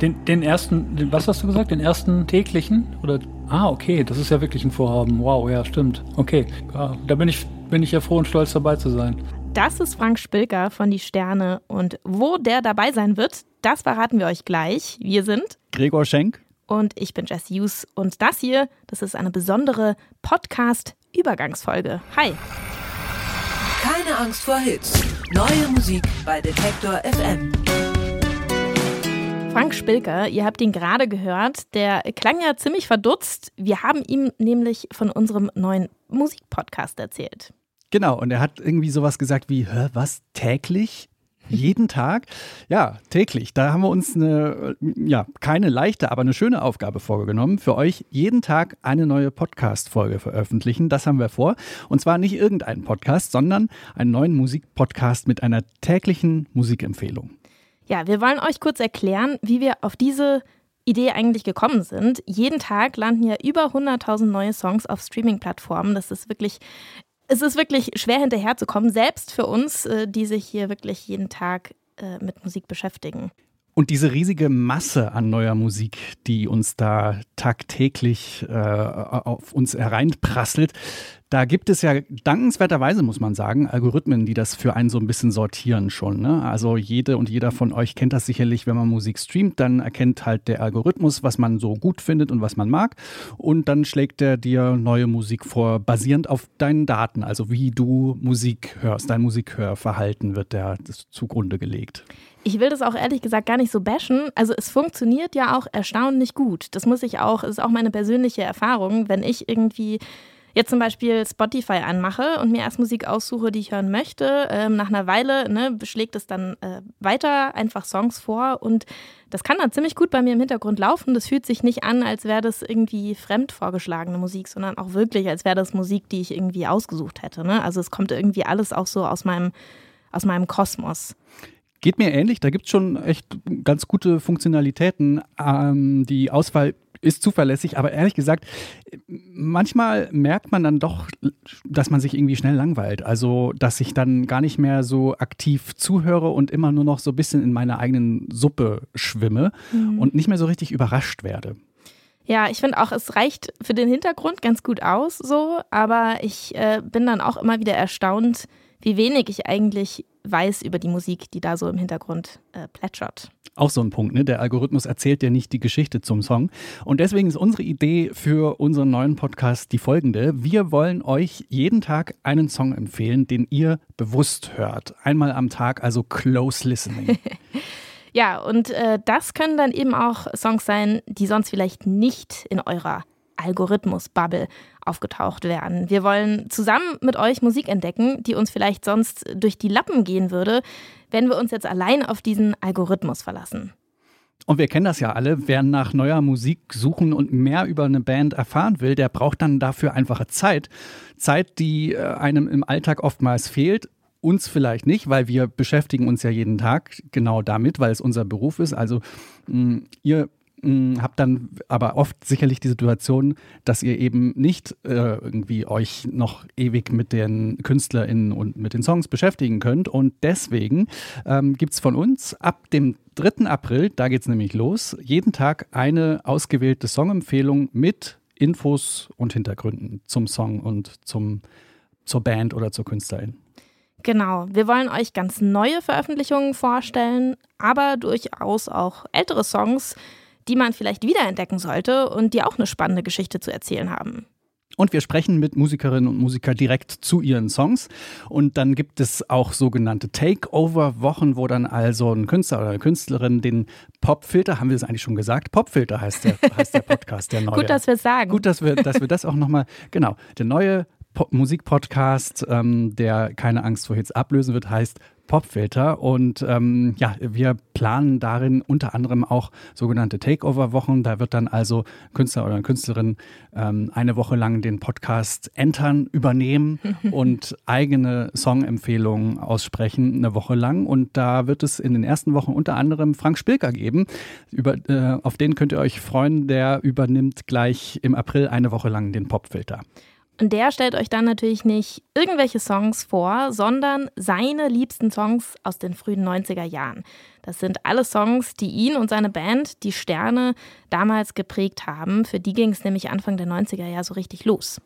Den, den ersten, den, was hast du gesagt? Den ersten täglichen? Oder? Ah, okay, das ist ja wirklich ein Vorhaben. Wow, ja, stimmt. Okay, ja, da bin ich, bin ich ja froh und stolz dabei zu sein. Das ist Frank Spilker von Die Sterne. Und wo der dabei sein wird, das verraten wir euch gleich. Wir sind Gregor Schenk. Und ich bin Jess Hughes. Und das hier, das ist eine besondere Podcast-Übergangsfolge. Hi. Keine Angst vor Hits. Neue Musik bei Detektor FM. Frank Spilker, ihr habt ihn gerade gehört, der klang ja ziemlich verdutzt. Wir haben ihm nämlich von unserem neuen Musikpodcast erzählt. Genau, und er hat irgendwie sowas gesagt wie, Hä, was, täglich? Jeden Tag? Ja, täglich. Da haben wir uns eine, ja, keine leichte, aber eine schöne Aufgabe vorgenommen. Für euch jeden Tag eine neue Podcast-Folge veröffentlichen. Das haben wir vor. Und zwar nicht irgendeinen Podcast, sondern einen neuen Musikpodcast mit einer täglichen Musikempfehlung. Ja, wir wollen euch kurz erklären, wie wir auf diese Idee eigentlich gekommen sind. Jeden Tag landen ja über 100.000 neue Songs auf Streaming-Plattformen. Das ist wirklich, es ist wirklich schwer hinterherzukommen, selbst für uns, äh, die sich hier wirklich jeden Tag äh, mit Musik beschäftigen. Und diese riesige Masse an neuer Musik, die uns da tagtäglich äh, auf uns hereinprasselt, da gibt es ja dankenswerterweise, muss man sagen, Algorithmen, die das für einen so ein bisschen sortieren schon. Ne? Also jede und jeder von euch kennt das sicherlich, wenn man Musik streamt, dann erkennt halt der Algorithmus, was man so gut findet und was man mag. Und dann schlägt er dir neue Musik vor, basierend auf deinen Daten, also wie du Musik hörst. Dein Musikhörverhalten wird der zugrunde gelegt. Ich will das auch ehrlich gesagt gar nicht so bashen. Also es funktioniert ja auch erstaunlich gut. Das muss ich auch, ist auch meine persönliche Erfahrung, wenn ich irgendwie jetzt zum Beispiel Spotify anmache und mir erst Musik aussuche, die ich hören möchte, ähm, nach einer Weile ne, schlägt es dann äh, weiter einfach Songs vor und das kann dann ziemlich gut bei mir im Hintergrund laufen. Das fühlt sich nicht an, als wäre das irgendwie fremd vorgeschlagene Musik, sondern auch wirklich, als wäre das Musik, die ich irgendwie ausgesucht hätte. Ne? Also es kommt irgendwie alles auch so aus meinem, aus meinem Kosmos. Geht mir ähnlich, da gibt es schon echt ganz gute Funktionalitäten. Ähm, die Auswahl ist zuverlässig, aber ehrlich gesagt, manchmal merkt man dann doch, dass man sich irgendwie schnell langweilt. Also, dass ich dann gar nicht mehr so aktiv zuhöre und immer nur noch so ein bisschen in meiner eigenen Suppe schwimme mhm. und nicht mehr so richtig überrascht werde. Ja, ich finde auch, es reicht für den Hintergrund ganz gut aus, so, aber ich äh, bin dann auch immer wieder erstaunt, wie wenig ich eigentlich weiß über die Musik, die da so im Hintergrund äh, plätschert. Auch so ein Punkt, ne? Der Algorithmus erzählt ja nicht die Geschichte zum Song. Und deswegen ist unsere Idee für unseren neuen Podcast die folgende. Wir wollen euch jeden Tag einen Song empfehlen, den ihr bewusst hört. Einmal am Tag, also close listening. ja, und äh, das können dann eben auch Songs sein, die sonst vielleicht nicht in eurer Algorithmus-Bubble aufgetaucht werden. Wir wollen zusammen mit euch Musik entdecken, die uns vielleicht sonst durch die Lappen gehen würde, wenn wir uns jetzt allein auf diesen Algorithmus verlassen. Und wir kennen das ja alle, wer nach neuer Musik suchen und mehr über eine Band erfahren will, der braucht dann dafür einfache Zeit. Zeit, die äh, einem im Alltag oftmals fehlt. Uns vielleicht nicht, weil wir beschäftigen uns ja jeden Tag genau damit, weil es unser Beruf ist. Also mh, ihr habt dann aber oft sicherlich die Situation, dass ihr eben nicht äh, irgendwie euch noch ewig mit den KünstlerInnen und mit den Songs beschäftigen könnt. Und deswegen ähm, gibt es von uns ab dem 3. April, da geht es nämlich los, jeden Tag eine ausgewählte Songempfehlung mit Infos und Hintergründen zum Song und zum, zur Band oder zur Künstlerin. Genau, wir wollen euch ganz neue Veröffentlichungen vorstellen, aber durchaus auch ältere Songs, die man vielleicht wiederentdecken sollte und die auch eine spannende Geschichte zu erzählen haben. Und wir sprechen mit Musikerinnen und Musikern direkt zu ihren Songs. Und dann gibt es auch sogenannte Takeover-Wochen, wo dann also ein Künstler oder eine Künstlerin den Popfilter, haben wir das eigentlich schon gesagt? Popfilter heißt der, heißt der Podcast, der neue. Gut, dass wir es sagen. Gut, dass wir, dass wir das auch nochmal, genau, der neue Musikpodcast, ähm, der keine Angst vor Hits ablösen wird, heißt Popfilter. Und ähm, ja, wir planen darin unter anderem auch sogenannte Takeover-Wochen. Da wird dann also Künstler oder Künstlerin ähm, eine Woche lang den Podcast entern, übernehmen und eigene Songempfehlungen aussprechen, eine Woche lang. Und da wird es in den ersten Wochen unter anderem Frank Spilker geben. Über, äh, auf den könnt ihr euch freuen. Der übernimmt gleich im April eine Woche lang den Popfilter. Und der stellt euch dann natürlich nicht irgendwelche Songs vor, sondern seine liebsten Songs aus den frühen 90er Jahren. Das sind alle Songs, die ihn und seine Band, die Sterne, damals geprägt haben. Für die ging es nämlich Anfang der 90er ja so richtig los.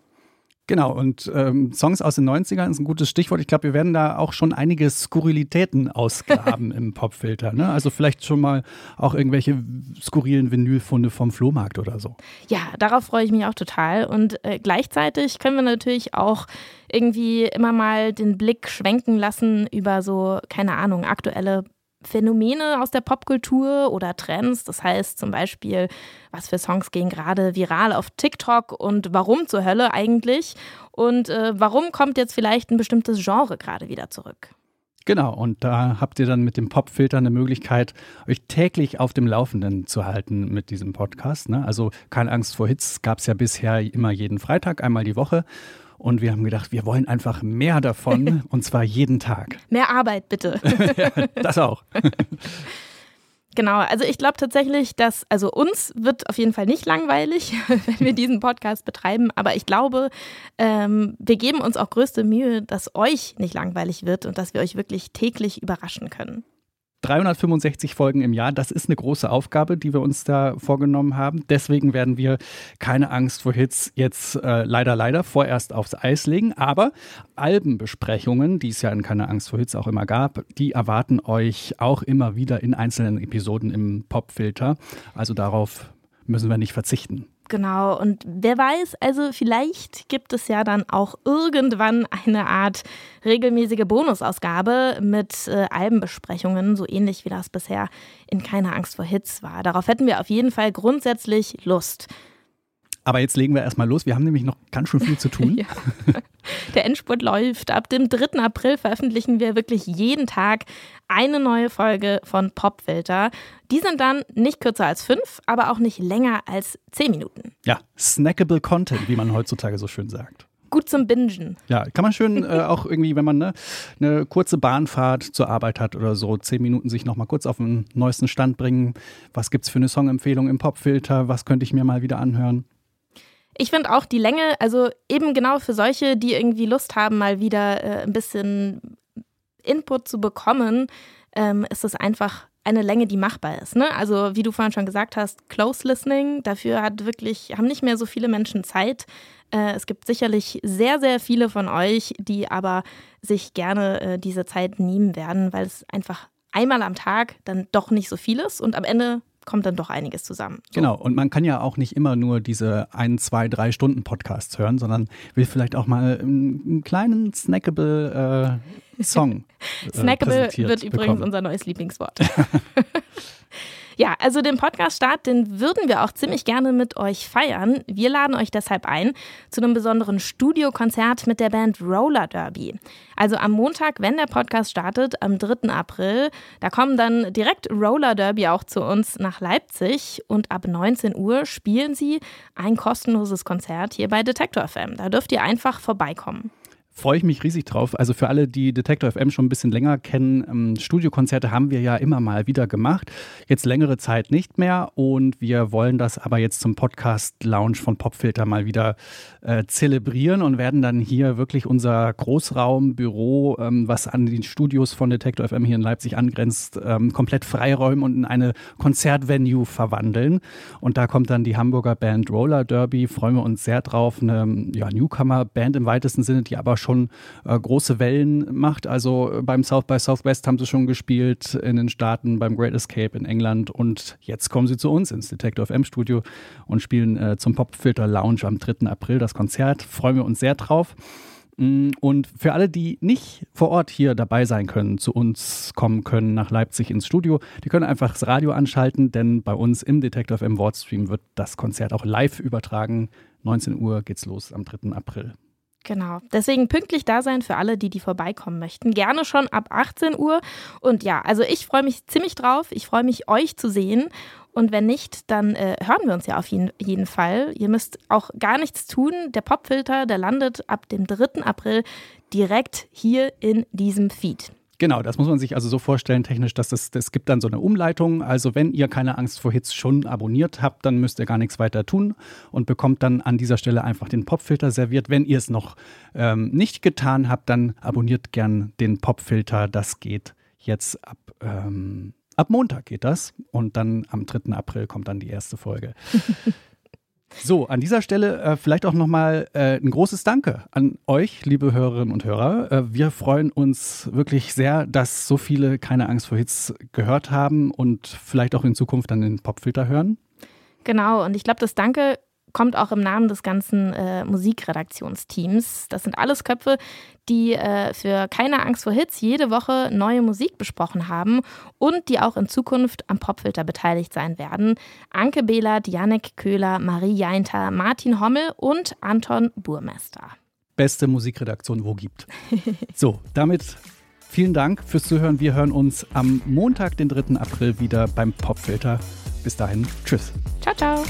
Genau, und ähm, Songs aus den 90ern ist ein gutes Stichwort. Ich glaube, wir werden da auch schon einige Skurrilitäten ausgraben im Popfilter. Ne? Also vielleicht schon mal auch irgendwelche skurrilen Vinylfunde vom Flohmarkt oder so. Ja, darauf freue ich mich auch total. Und äh, gleichzeitig können wir natürlich auch irgendwie immer mal den Blick schwenken lassen über so, keine Ahnung, aktuelle Phänomene aus der Popkultur oder Trends. Das heißt zum Beispiel, was für Songs gehen gerade viral auf TikTok und warum zur Hölle eigentlich? Und äh, warum kommt jetzt vielleicht ein bestimmtes Genre gerade wieder zurück? Genau, und da habt ihr dann mit dem Popfilter eine Möglichkeit, euch täglich auf dem Laufenden zu halten mit diesem Podcast. Ne? Also keine Angst vor Hits gab es ja bisher immer jeden Freitag, einmal die Woche. Und wir haben gedacht, wir wollen einfach mehr davon und zwar jeden Tag. Mehr Arbeit, bitte. ja, das auch. Genau, also ich glaube tatsächlich, dass, also uns wird auf jeden Fall nicht langweilig, wenn wir diesen Podcast betreiben, aber ich glaube, ähm, wir geben uns auch größte Mühe, dass euch nicht langweilig wird und dass wir euch wirklich täglich überraschen können. 365 Folgen im Jahr, das ist eine große Aufgabe, die wir uns da vorgenommen haben. Deswegen werden wir keine Angst vor Hits jetzt äh, leider, leider vorerst aufs Eis legen. Aber Albenbesprechungen, die es ja in keine Angst vor Hits auch immer gab, die erwarten euch auch immer wieder in einzelnen Episoden im Popfilter. Also darauf müssen wir nicht verzichten. Genau, und wer weiß, also vielleicht gibt es ja dann auch irgendwann eine Art regelmäßige Bonusausgabe mit äh, Albenbesprechungen, so ähnlich wie das bisher in Keine Angst vor Hits war. Darauf hätten wir auf jeden Fall grundsätzlich Lust. Aber jetzt legen wir erstmal los. Wir haben nämlich noch ganz schön viel zu tun. ja. Der Endspurt läuft. Ab dem 3. April veröffentlichen wir wirklich jeden Tag eine neue Folge von Popfilter. Die sind dann nicht kürzer als fünf, aber auch nicht länger als zehn Minuten. Ja, snackable Content, wie man heutzutage so schön sagt gut zum Bingen. Ja, kann man schön äh, auch irgendwie, wenn man ne, eine kurze Bahnfahrt zur Arbeit hat oder so, zehn Minuten sich nochmal kurz auf den neuesten Stand bringen. Was gibt es für eine Songempfehlung im Popfilter? Was könnte ich mir mal wieder anhören? Ich finde auch die Länge, also eben genau für solche, die irgendwie Lust haben, mal wieder äh, ein bisschen Input zu bekommen, ähm, ist es einfach eine Länge, die machbar ist. Ne? Also wie du vorhin schon gesagt hast, Close Listening, dafür hat wirklich, haben nicht mehr so viele Menschen Zeit. Äh, es gibt sicherlich sehr, sehr viele von euch, die aber sich gerne äh, diese Zeit nehmen werden, weil es einfach einmal am Tag dann doch nicht so viel ist und am Ende kommt dann doch einiges zusammen. So. Genau, und man kann ja auch nicht immer nur diese ein, zwei, drei Stunden Podcasts hören, sondern will vielleicht auch mal einen kleinen snackable äh, Song. Äh, snackable wird übrigens bekommen. unser neues Lieblingswort. Ja, also den Podcast-Start, den würden wir auch ziemlich gerne mit euch feiern. Wir laden euch deshalb ein zu einem besonderen Studiokonzert mit der Band Roller Derby. Also am Montag, wenn der Podcast startet, am 3. April, da kommen dann direkt Roller Derby auch zu uns nach Leipzig und ab 19 Uhr spielen sie ein kostenloses Konzert hier bei Detektor FM. Da dürft ihr einfach vorbeikommen freue ich mich riesig drauf. Also für alle, die Detektor FM schon ein bisschen länger kennen, ähm, Studiokonzerte haben wir ja immer mal wieder gemacht. Jetzt längere Zeit nicht mehr und wir wollen das aber jetzt zum Podcast Lounge von Popfilter mal wieder äh, zelebrieren und werden dann hier wirklich unser Großraumbüro, ähm, was an die Studios von Detektor FM hier in Leipzig angrenzt, ähm, komplett freiräumen und in eine Konzertvenue verwandeln. Und da kommt dann die Hamburger Band Roller Derby. Freuen wir uns sehr drauf. Eine ja, Newcomer-Band im weitesten Sinne, die aber schon schon äh, große Wellen macht. Also äh, beim South by Southwest haben sie schon gespielt, in den Staaten, beim Great Escape in England und jetzt kommen sie zu uns ins Detector FM Studio und spielen äh, zum Popfilter Lounge am 3. April das Konzert. Freuen wir uns sehr drauf. Mm, und für alle, die nicht vor Ort hier dabei sein können, zu uns kommen können, nach Leipzig ins Studio, die können einfach das Radio anschalten, denn bei uns im Detector FM Wordstream wird das Konzert auch live übertragen. 19 Uhr geht's los am 3. April. Genau. Deswegen pünktlich da sein für alle, die die vorbeikommen möchten. Gerne schon ab 18 Uhr. Und ja, also ich freue mich ziemlich drauf. Ich freue mich, euch zu sehen. Und wenn nicht, dann äh, hören wir uns ja auf jeden, jeden Fall. Ihr müsst auch gar nichts tun. Der Popfilter, der landet ab dem 3. April direkt hier in diesem Feed. Genau, das muss man sich also so vorstellen, technisch, dass es, es gibt dann so eine Umleitung. Also wenn ihr keine Angst vor Hits schon abonniert habt, dann müsst ihr gar nichts weiter tun und bekommt dann an dieser Stelle einfach den Popfilter serviert. Wenn ihr es noch ähm, nicht getan habt, dann abonniert gern den Popfilter. Das geht jetzt ab, ähm, ab Montag geht das. Und dann am 3. April kommt dann die erste Folge. So, an dieser Stelle äh, vielleicht auch nochmal äh, ein großes Danke an euch, liebe Hörerinnen und Hörer. Äh, wir freuen uns wirklich sehr, dass so viele keine Angst vor Hits gehört haben und vielleicht auch in Zukunft dann den Popfilter hören. Genau, und ich glaube, das Danke kommt auch im Namen des ganzen äh, Musikredaktionsteams. Das sind alles Köpfe, die äh, für keine Angst vor Hits jede Woche neue Musik besprochen haben und die auch in Zukunft am Popfilter beteiligt sein werden. Anke Behlert, Janek Köhler, Marie Jainter, Martin Hommel und Anton Burmester. Beste Musikredaktion, wo gibt. so, damit vielen Dank fürs Zuhören. Wir hören uns am Montag, den 3. April wieder beim Popfilter. Bis dahin, tschüss. Ciao, ciao.